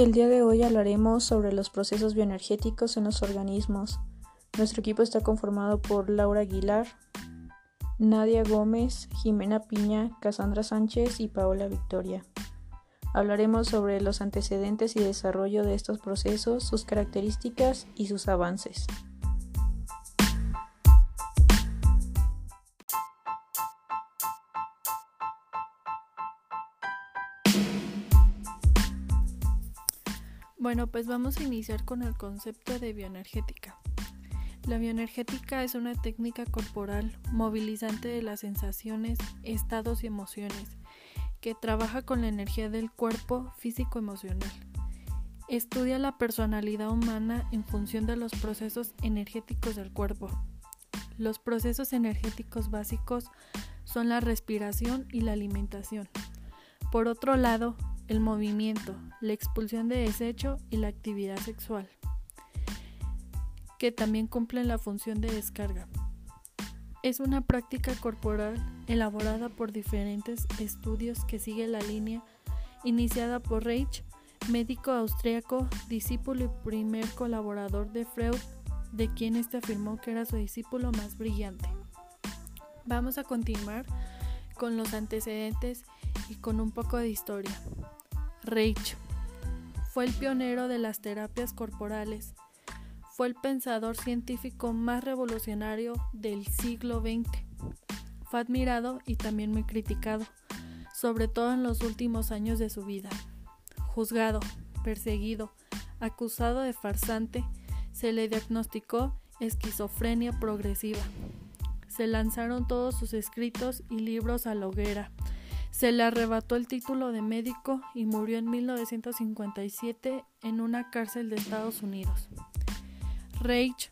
El día de hoy hablaremos sobre los procesos bioenergéticos en los organismos. Nuestro equipo está conformado por Laura Aguilar, Nadia Gómez, Jimena Piña, Cassandra Sánchez y Paola Victoria. Hablaremos sobre los antecedentes y desarrollo de estos procesos, sus características y sus avances. Bueno, pues vamos a iniciar con el concepto de bioenergética. La bioenergética es una técnica corporal movilizante de las sensaciones, estados y emociones, que trabaja con la energía del cuerpo físico-emocional. Estudia la personalidad humana en función de los procesos energéticos del cuerpo. Los procesos energéticos básicos son la respiración y la alimentación. Por otro lado, el movimiento, la expulsión de desecho y la actividad sexual, que también cumplen la función de descarga. Es una práctica corporal elaborada por diferentes estudios que sigue la línea iniciada por Reich, médico austriaco, discípulo y primer colaborador de Freud, de quien éste afirmó que era su discípulo más brillante. Vamos a continuar con los antecedentes y con un poco de historia. Reich fue el pionero de las terapias corporales. Fue el pensador científico más revolucionario del siglo XX. Fue admirado y también muy criticado, sobre todo en los últimos años de su vida. Juzgado, perseguido, acusado de farsante, se le diagnosticó esquizofrenia progresiva. Se lanzaron todos sus escritos y libros a la hoguera se le arrebató el título de médico y murió en 1957 en una cárcel de Estados Unidos. Reich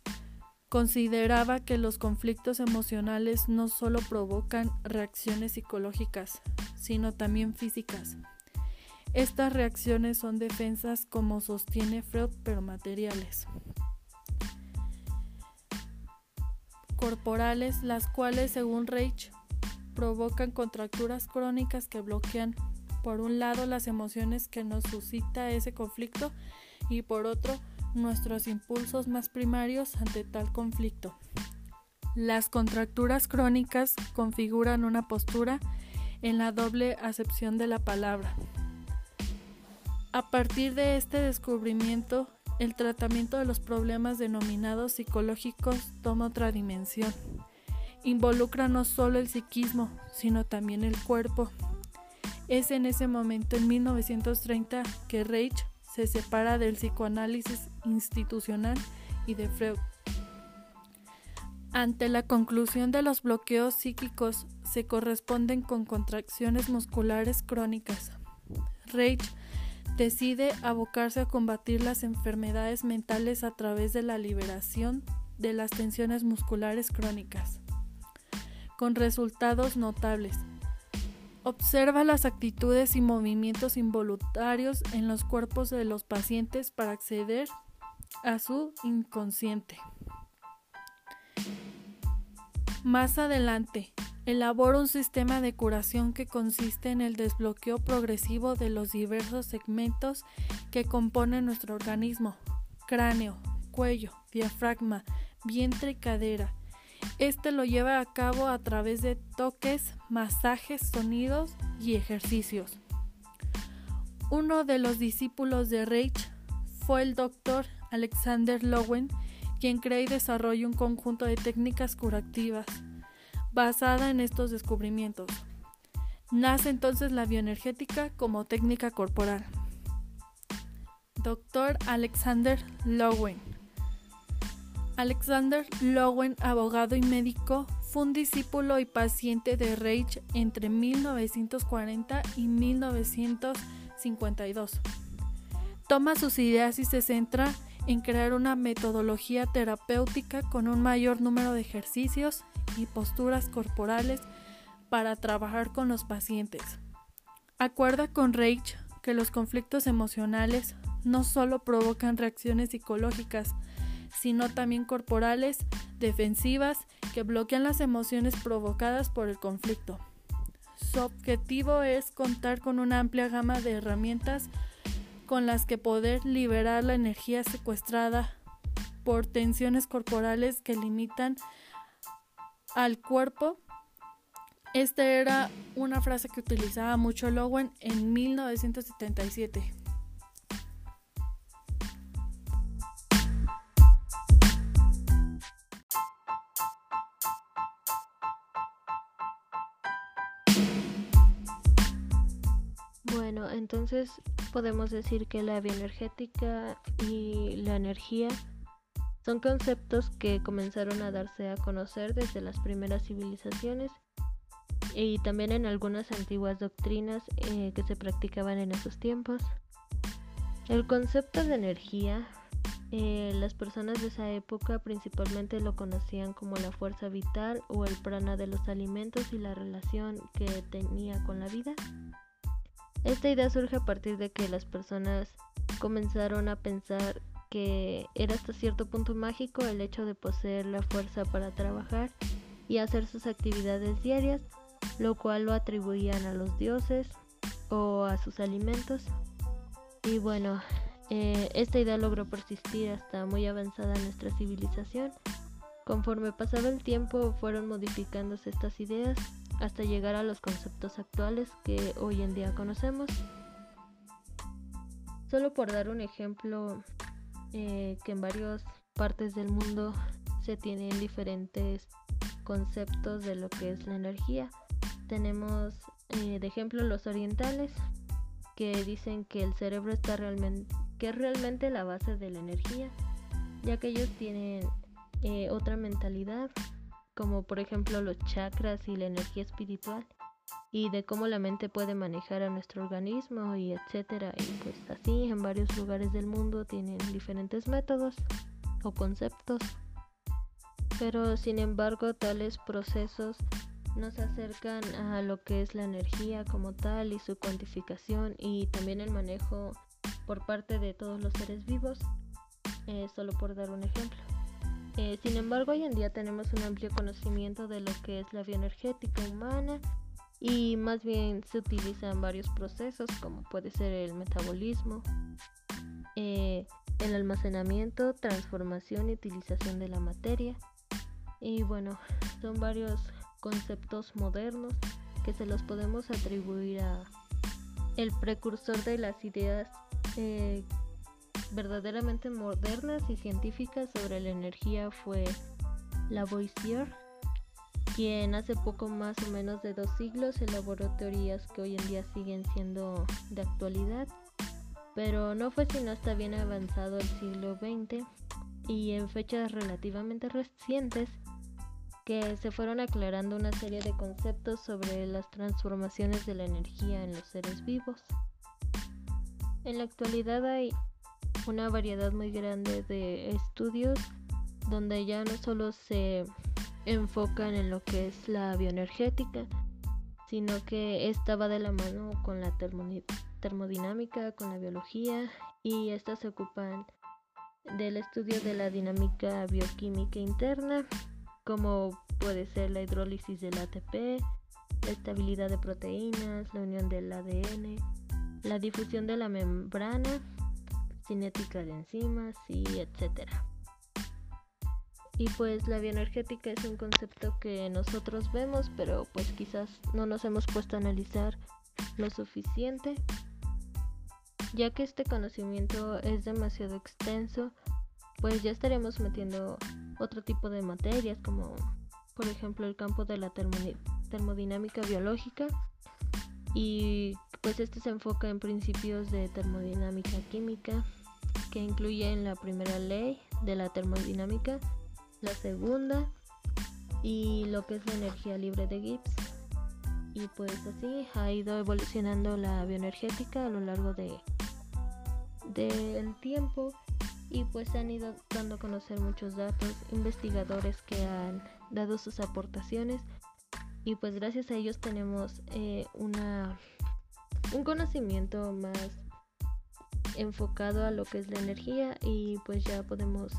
consideraba que los conflictos emocionales no solo provocan reacciones psicológicas, sino también físicas. Estas reacciones son defensas como sostiene Freud, pero materiales. Corporales, las cuales, según Reich, provocan contracturas crónicas que bloquean por un lado las emociones que nos suscita ese conflicto y por otro nuestros impulsos más primarios ante tal conflicto. Las contracturas crónicas configuran una postura en la doble acepción de la palabra. A partir de este descubrimiento, el tratamiento de los problemas denominados psicológicos toma otra dimensión involucra no solo el psiquismo, sino también el cuerpo. Es en ese momento, en 1930, que Reich se separa del psicoanálisis institucional y de Freud. Ante la conclusión de los bloqueos psíquicos se corresponden con contracciones musculares crónicas. Reich decide abocarse a combatir las enfermedades mentales a través de la liberación de las tensiones musculares crónicas con resultados notables. Observa las actitudes y movimientos involuntarios en los cuerpos de los pacientes para acceder a su inconsciente. Más adelante, elabora un sistema de curación que consiste en el desbloqueo progresivo de los diversos segmentos que componen nuestro organismo, cráneo, cuello, diafragma, vientre y cadera, este lo lleva a cabo a través de toques, masajes, sonidos y ejercicios. Uno de los discípulos de Reich fue el doctor Alexander Lowen, quien crea y desarrolla un conjunto de técnicas curativas basada en estos descubrimientos. Nace entonces la bioenergética como técnica corporal. Doctor Alexander Lowen Alexander Lowen, abogado y médico, fue un discípulo y paciente de Reich entre 1940 y 1952. Toma sus ideas y se centra en crear una metodología terapéutica con un mayor número de ejercicios y posturas corporales para trabajar con los pacientes. Acuerda con Reich que los conflictos emocionales no solo provocan reacciones psicológicas, sino también corporales, defensivas, que bloquean las emociones provocadas por el conflicto. Su objetivo es contar con una amplia gama de herramientas con las que poder liberar la energía secuestrada por tensiones corporales que limitan al cuerpo. Esta era una frase que utilizaba mucho Lowen en 1977. Entonces podemos decir que la bioenergética y la energía son conceptos que comenzaron a darse a conocer desde las primeras civilizaciones y también en algunas antiguas doctrinas eh, que se practicaban en esos tiempos. El concepto de energía, eh, las personas de esa época principalmente lo conocían como la fuerza vital o el prana de los alimentos y la relación que tenía con la vida. Esta idea surge a partir de que las personas comenzaron a pensar que era hasta cierto punto mágico el hecho de poseer la fuerza para trabajar y hacer sus actividades diarias, lo cual lo atribuían a los dioses o a sus alimentos. Y bueno, eh, esta idea logró persistir hasta muy avanzada nuestra civilización. Conforme pasaba el tiempo fueron modificándose estas ideas hasta llegar a los conceptos actuales que hoy en día conocemos. Solo por dar un ejemplo, eh, que en varias partes del mundo se tienen diferentes conceptos de lo que es la energía. Tenemos eh, de ejemplo los orientales que dicen que el cerebro está realmente que es realmente la base de la energía, ya que ellos tienen eh, otra mentalidad como por ejemplo los chakras y la energía espiritual y de cómo la mente puede manejar a nuestro organismo y etcétera. Y pues así en varios lugares del mundo tienen diferentes métodos o conceptos pero sin embargo tales procesos nos acercan a lo que es la energía como tal y su cuantificación y también el manejo por parte de todos los seres vivos eh, solo por dar un ejemplo eh, sin embargo, hoy en día tenemos un amplio conocimiento de lo que es la bioenergética humana y más bien se utilizan varios procesos como puede ser el metabolismo, eh, el almacenamiento, transformación y utilización de la materia. Y bueno, son varios conceptos modernos que se los podemos atribuir a el precursor de las ideas eh, verdaderamente modernas y científicas sobre la energía fue Lavoisier, quien hace poco más o menos de dos siglos elaboró teorías que hoy en día siguen siendo de actualidad, pero no fue sino hasta bien avanzado el siglo XX y en fechas relativamente recientes que se fueron aclarando una serie de conceptos sobre las transformaciones de la energía en los seres vivos. En la actualidad hay una variedad muy grande de estudios donde ya no solo se enfocan en lo que es la bioenergética, sino que estaba de la mano con la termodinámica, con la biología y estas se ocupan del estudio de la dinámica bioquímica interna, como puede ser la hidrólisis del ATP, la estabilidad de proteínas, la unión del ADN, la difusión de la membrana cinética de enzimas y etcétera. Y pues la bioenergética es un concepto que nosotros vemos, pero pues quizás no nos hemos puesto a analizar lo suficiente, ya que este conocimiento es demasiado extenso, pues ya estaremos metiendo otro tipo de materias como por ejemplo el campo de la termodinámica biológica y pues este se enfoca en principios de termodinámica química que incluyen la primera ley de la termodinámica, la segunda y lo que es la energía libre de Gibbs. Y pues así ha ido evolucionando la bioenergética a lo largo de del tiempo y pues han ido dando a conocer muchos datos, investigadores que han dado sus aportaciones y pues gracias a ellos tenemos eh, una un conocimiento más enfocado a lo que es la energía y pues ya podemos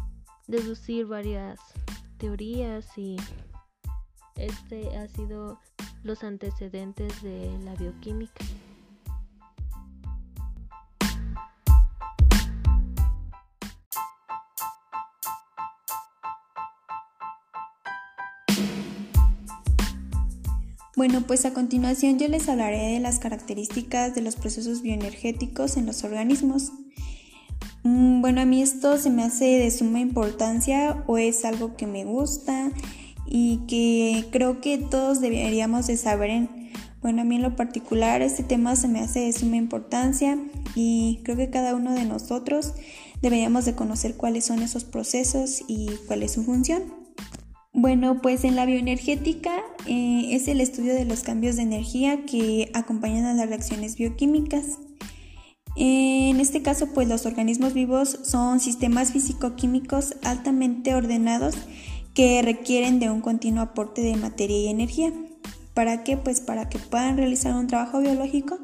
deducir varias teorías y este ha sido los antecedentes de la bioquímica. Bueno, pues a continuación yo les hablaré de las características de los procesos bioenergéticos en los organismos. Mm, bueno, a mí esto se me hace de suma importancia o es algo que me gusta y que creo que todos deberíamos de saber. bueno, a mí en lo particular este tema se me hace de suma importancia y creo que cada uno de nosotros deberíamos de conocer cuáles son esos procesos y cuál es su función. Bueno, pues en la bioenergética eh, es el estudio de los cambios de energía que acompañan a las reacciones bioquímicas. En este caso, pues los organismos vivos son sistemas físico-químicos altamente ordenados que requieren de un continuo aporte de materia y energía. ¿Para qué? Pues para que puedan realizar un trabajo biológico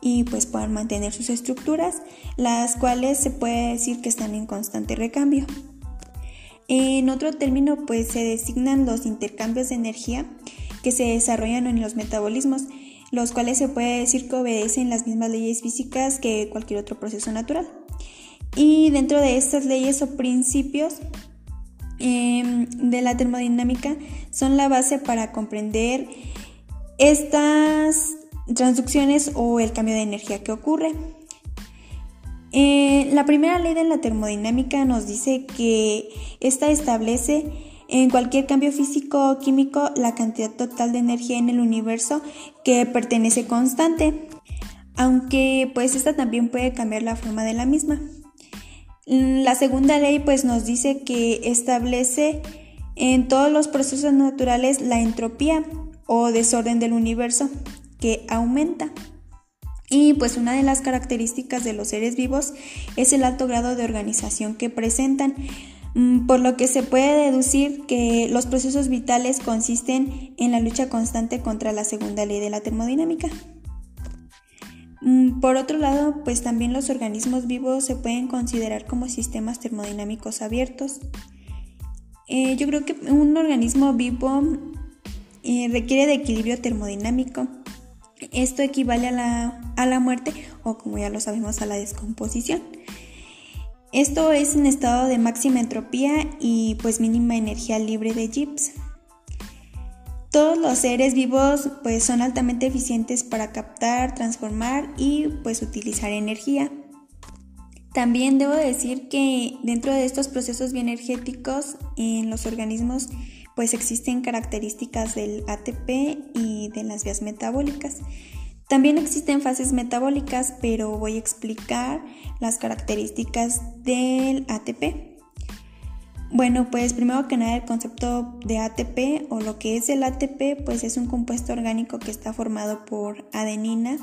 y pues puedan mantener sus estructuras, las cuales se puede decir que están en constante recambio. En otro término, pues se designan los intercambios de energía que se desarrollan en los metabolismos, los cuales se puede decir que obedecen las mismas leyes físicas que cualquier otro proceso natural. Y dentro de estas leyes o principios em, de la termodinámica son la base para comprender estas transducciones o el cambio de energía que ocurre. Eh, la primera ley de la termodinámica nos dice que esta establece en cualquier cambio físico o químico la cantidad total de energía en el universo que pertenece constante, aunque pues esta también puede cambiar la forma de la misma. La segunda ley pues nos dice que establece en todos los procesos naturales la entropía o desorden del universo que aumenta. Y pues una de las características de los seres vivos es el alto grado de organización que presentan, mm, por lo que se puede deducir que los procesos vitales consisten en la lucha constante contra la segunda ley de la termodinámica. Mm, por otro lado, pues también los organismos vivos se pueden considerar como sistemas termodinámicos abiertos. Eh, yo creo que un organismo vivo eh, requiere de equilibrio termodinámico esto equivale a la, muerte o como ya lo sabemos a la descomposición. Esto es un estado de máxima entropía y pues mínima energía libre de Gibbs. Todos los seres vivos pues son altamente eficientes para captar, transformar y pues utilizar energía. También debo decir que dentro de estos procesos bioenergéticos en los organismos pues existen características del ATP y de las vías metabólicas. También existen fases metabólicas, pero voy a explicar las características del ATP. Bueno, pues primero que nada el concepto de ATP o lo que es el ATP, pues es un compuesto orgánico que está formado por adenina,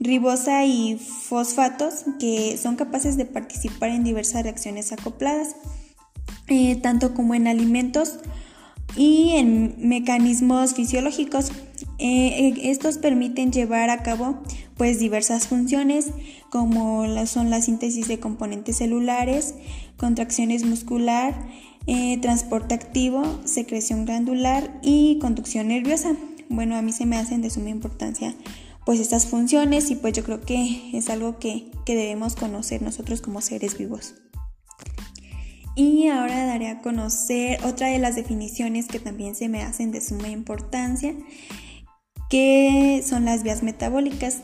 ribosa y fosfatos que son capaces de participar en diversas reacciones acopladas, eh, tanto como en alimentos y en mecanismos fisiológicos. Eh, eh, estos permiten llevar a cabo pues diversas funciones como son la síntesis de componentes celulares, contracciones muscular, eh, transporte activo, secreción glandular y conducción nerviosa. Bueno, a mí se me hacen de suma importancia pues estas funciones y pues yo creo que es algo que, que debemos conocer nosotros como seres vivos. Y ahora daré a conocer otra de las definiciones que también se me hacen de suma importancia, que son las vías metabólicas.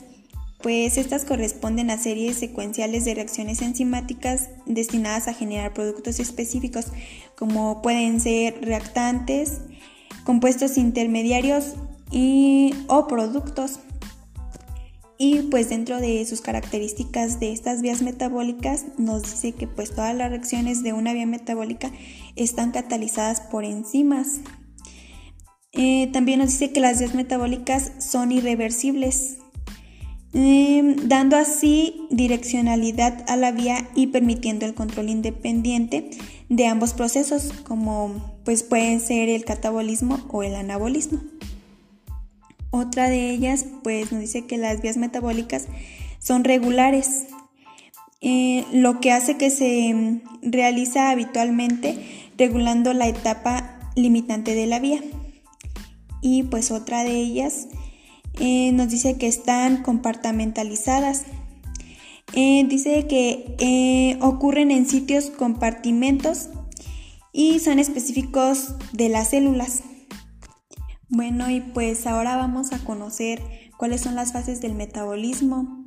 Pues estas corresponden a series secuenciales de reacciones enzimáticas destinadas a generar productos específicos, como pueden ser reactantes, compuestos intermediarios y, o productos. Y pues dentro de sus características de estas vías metabólicas nos dice que pues todas las reacciones de una vía metabólica están catalizadas por enzimas. Eh, también nos dice que las vías metabólicas son irreversibles, em, dando así direccionalidad a la vía y permitiendo el control independiente de ambos procesos, como pues pueden ser el catabolismo o el anabolismo. Otra de ellas, pues nos dice que las vías metabólicas son regulares, eh, lo que hace que se mm, realiza habitualmente regulando la etapa limitante de la vía. Y pues otra de ellas eh, nos dice que están compartamentalizadas. Eh, dice que ocurren en sitios compartimentos y son específicos de las células. Bueno, y pues ahora vamos a conocer cuáles son las fases del metabolismo.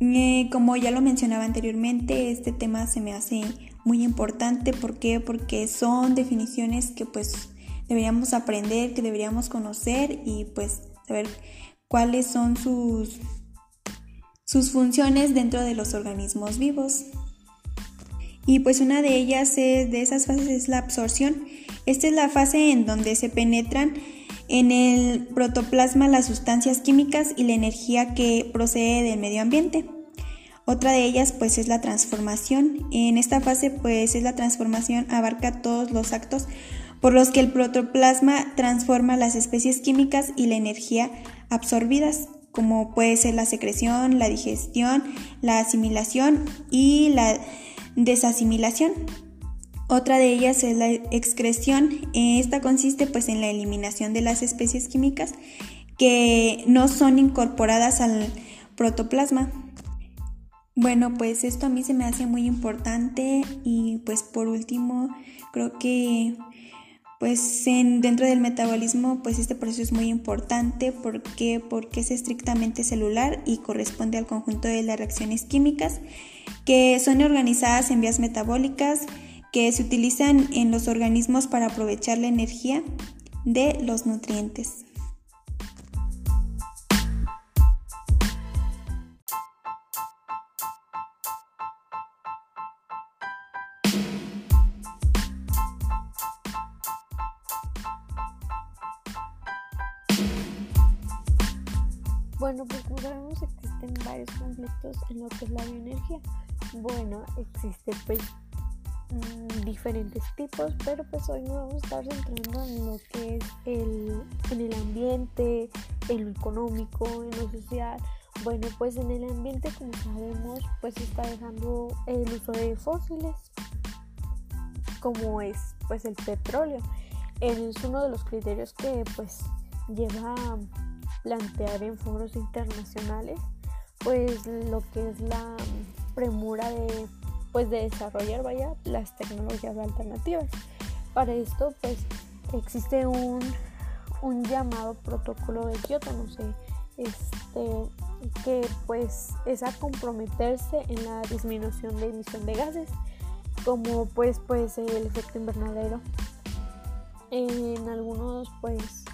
Eh, como ya lo mencionaba anteriormente, este tema se me hace muy importante. ¿Por qué? Porque son definiciones que pues deberíamos aprender, que deberíamos conocer y pues saber cuáles son sus, sus funciones dentro de los organismos vivos. Y pues una de ellas es, de esas fases es la absorción. Esta es la fase en donde se penetran en el protoplasma las sustancias químicas y la energía que procede del medio ambiente. Otra de ellas pues es la transformación. En esta fase pues es la transformación abarca todos los actos por los que el protoplasma transforma las especies químicas y la energía absorbidas, como puede ser la secreción, la digestión, la asimilación y la desasimilación. Otra de ellas es la excreción. Esta consiste pues en la eliminación de las especies químicas que no son incorporadas al protoplasma. Bueno, pues esto a mí se me hace muy importante y pues por último creo que pues en, dentro del metabolismo pues este proceso es muy importante porque porque es estrictamente celular y corresponde al conjunto de las reacciones químicas que son organizadas en vías metabólicas que se utilizan en los organismos para aprovechar la energía de los nutrientes. Bueno, pues como sabemos existen varios conflictos en lo que es la bioenergía. Bueno, existe pues Mm, diferentes tipos, pero pues hoy nos vamos a estar centrando en lo que es el, en el ambiente, en lo económico, en lo social. Bueno, pues en el ambiente, como sabemos, pues está dejando el uso de fósiles, como es pues el petróleo. Es uno de los criterios que pues lleva a plantear en foros internacionales pues lo que es la premura de pues de desarrollar vaya las tecnologías alternativas. Para esto pues existe un, un llamado protocolo de Kioto, no sé, este que pues es a comprometerse en la disminución de emisión de gases, como pues puede ser el efecto invernadero. En algunos pues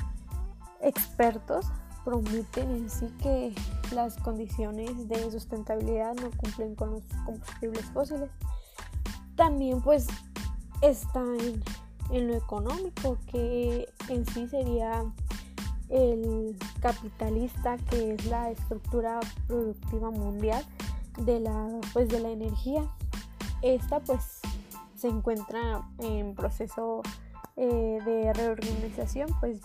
expertos prometen en sí que las condiciones de sustentabilidad no cumplen con los combustibles fósiles. También pues está en, lo económico, que en sí sería el capitalista, que es la estructura productiva mundial de la, pues, de la energía. Esta pues se encuentra en proceso eh, de reorganización, pues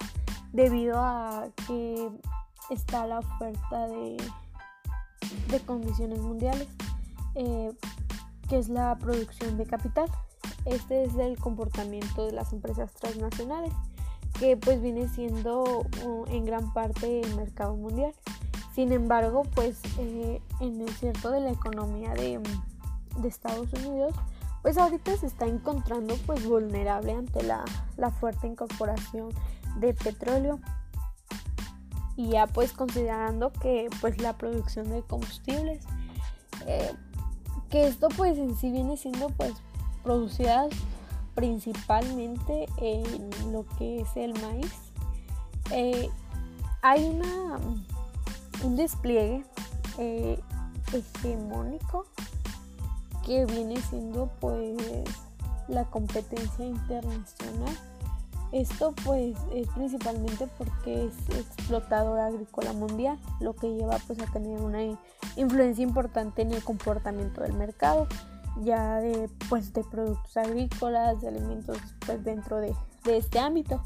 debido a que está la oferta de, de condiciones mundiales, eh, que es la producción de capital. Este es el comportamiento de las empresas transnacionales, que pues viene siendo uh, en gran parte el mercado mundial. Sin embargo, pues eh, en el cierto de la economía de, de, Estados Unidos, pues ahorita se está encontrando pues vulnerable ante la, la fuerte incorporación de petróleo y ya pues considerando que pues la producción de combustibles eh, que esto pues en sí viene siendo pues producidas principalmente en lo que es el maíz. Eh, hay una un despliegue eh, hegemónico que viene siendo pues la competencia internacional esto pues es principalmente porque es explotadora agrícola mundial, lo que lleva pues a tener una influencia importante en el comportamiento del mercado, ya de pues de productos agrícolas, de alimentos pues dentro de, este ámbito.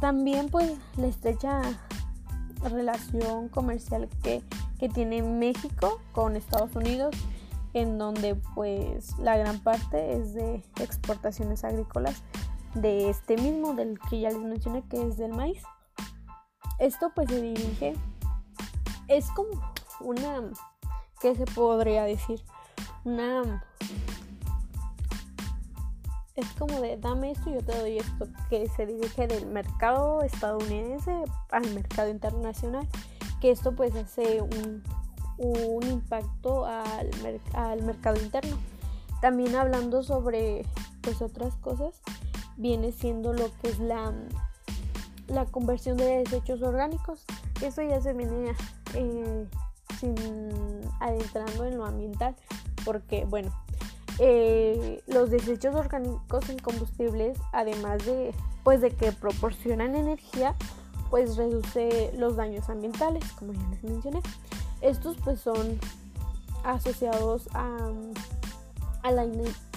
También pues la estrecha relación comercial que, que tiene México con Estados Unidos en donde pues la gran parte es de exportaciones agrícolas de este mismo, del que ya les mencioné, que es del maíz. Esto pues se dirige, es como una, ¿qué se podría decir? Una, es como de dame esto y yo te doy esto, que se dirige del mercado estadounidense al mercado internacional, que esto pues hace un, impacto al, al mercado interno. También hablando sobre pues otras cosas, viene siendo lo que es la, la conversión de desechos orgánicos. Eso ya se viene eh, sin, adentrando en lo ambiental, porque bueno, eh, los desechos orgánicos en combustibles, además de, pues, de que proporcionan energía, pues reduce los daños ambientales, como ya les mencioné. Estos pues son asociados a, a la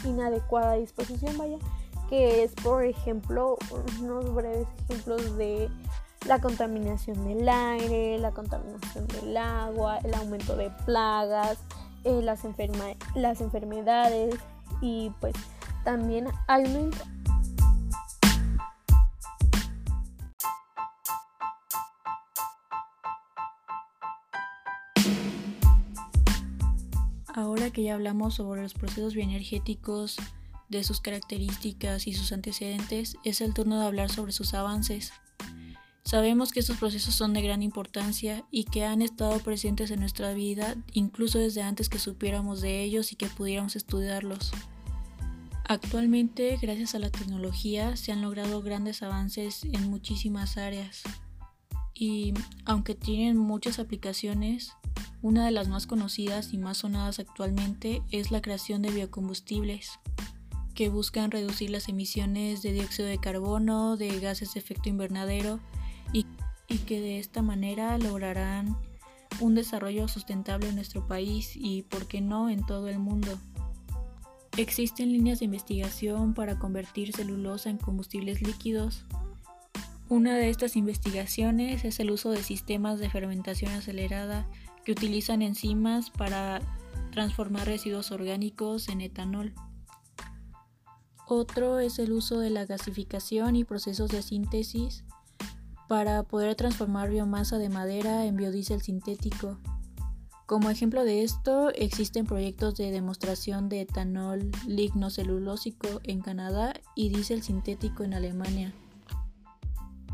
inadecuada disposición, vaya, que es por ejemplo unos breves ejemplos de la contaminación del aire, la contaminación del agua, el aumento de plagas, eh, las, enfermedades y pues también hay Ahora que ya hablamos sobre los procesos bioenergéticos, de sus características y sus antecedentes, es el turno de hablar sobre sus avances. Sabemos que estos procesos son de gran importancia y que han estado presentes en nuestra vida incluso desde antes que supiéramos de ellos y que pudiéramos estudiarlos. Actualmente, gracias a la tecnología, se han logrado grandes avances en muchísimas áreas y aunque tienen muchas aplicaciones, una de las más conocidas y más sonadas actualmente es la creación de biocombustibles que buscan reducir las emisiones de dióxido de carbono, de gases de efecto invernadero y, que de esta manera lograrán un desarrollo sustentable en nuestro país y, por qué no, en todo el mundo. Existen líneas de investigación para convertir celulosa en combustibles líquidos. Una de estas investigaciones es el uso de sistemas de fermentación acelerada que utilizan enzimas para transformar residuos orgánicos en etanol. Otro es el uso de la gasificación y procesos de síntesis para poder transformar biomasa de madera en biodiesel sintético. Como ejemplo de esto, existen proyectos de demostración de etanol lignocelulósico en Canadá y diésel sintético en Alemania.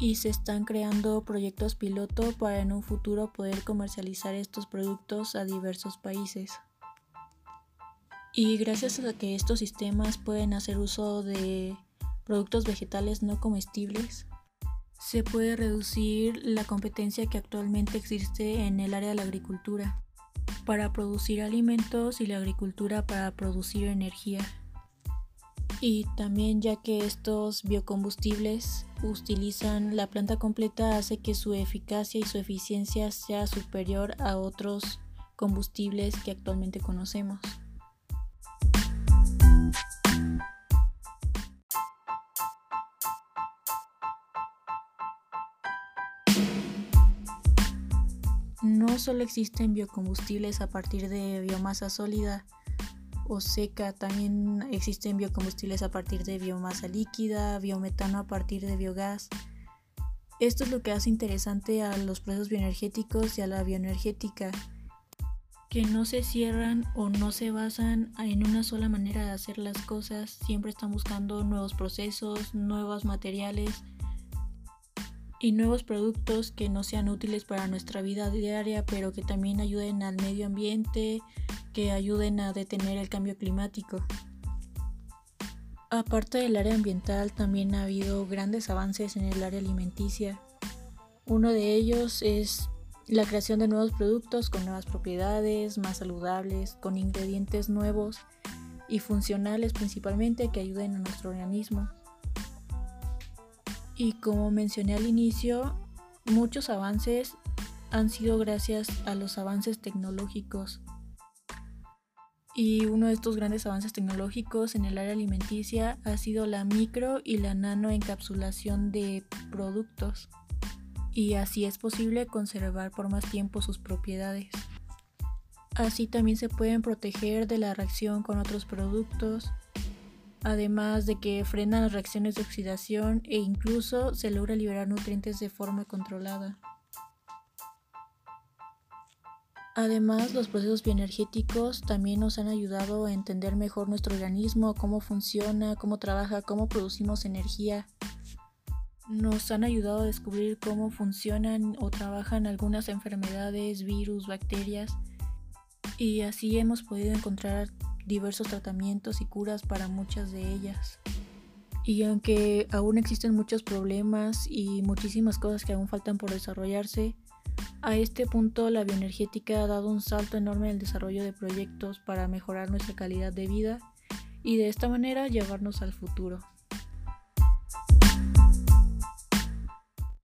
Y se están creando proyectos piloto para en un futuro poder comercializar estos productos a diversos países. Y gracias a que estos sistemas pueden hacer uso de productos vegetales no comestibles, se puede reducir la competencia que actualmente existe en el área de la agricultura para producir alimentos y la agricultura para producir energía. Y también ya que estos biocombustibles utilizan la planta completa hace que su eficacia y su eficiencia sea superior a otros combustibles que actualmente conocemos. No solo existen biocombustibles a partir de biomasa sólida o seca, también existen biocombustibles a partir de biomasa líquida, biometano a partir de biogás. Esto es lo que hace interesante a los procesos bioenergéticos y a la bioenergética, que no se cierran o no se basan en una sola manera de hacer las cosas, siempre están buscando nuevos procesos, nuevos materiales, y nuevos productos que no sean útiles para nuestra vida diaria, pero que también ayuden al medio ambiente, que ayuden a detener el cambio climático. Aparte del área ambiental, también ha habido grandes avances en el área alimenticia. Uno de ellos es la creación de nuevos productos con nuevas propiedades, más saludables, con ingredientes nuevos y funcionales principalmente que ayuden a nuestro organismo. Y como mencioné al inicio, muchos avances han sido gracias a los avances tecnológicos. Y uno de estos grandes avances tecnológicos en el área alimenticia ha sido la micro y la nano encapsulación de productos. Y así es posible conservar por más tiempo sus propiedades. Así también se pueden proteger de la reacción con otros productos además de que frenan las reacciones de oxidación e incluso se logra liberar nutrientes de forma controlada. Además, los procesos bioenergéticos también nos han ayudado a entender mejor nuestro organismo, cómo funciona, cómo trabaja, cómo producimos energía. Nos han ayudado a descubrir cómo funcionan o trabajan algunas enfermedades, virus, bacterias y así hemos podido encontrar diversos tratamientos y curas para muchas de ellas. Y aunque aún existen muchos problemas y muchísimas cosas que aún faltan por desarrollarse, a este punto la bioenergética ha dado un salto enorme en el desarrollo de proyectos para mejorar nuestra calidad de vida y de esta manera llevarnos al futuro.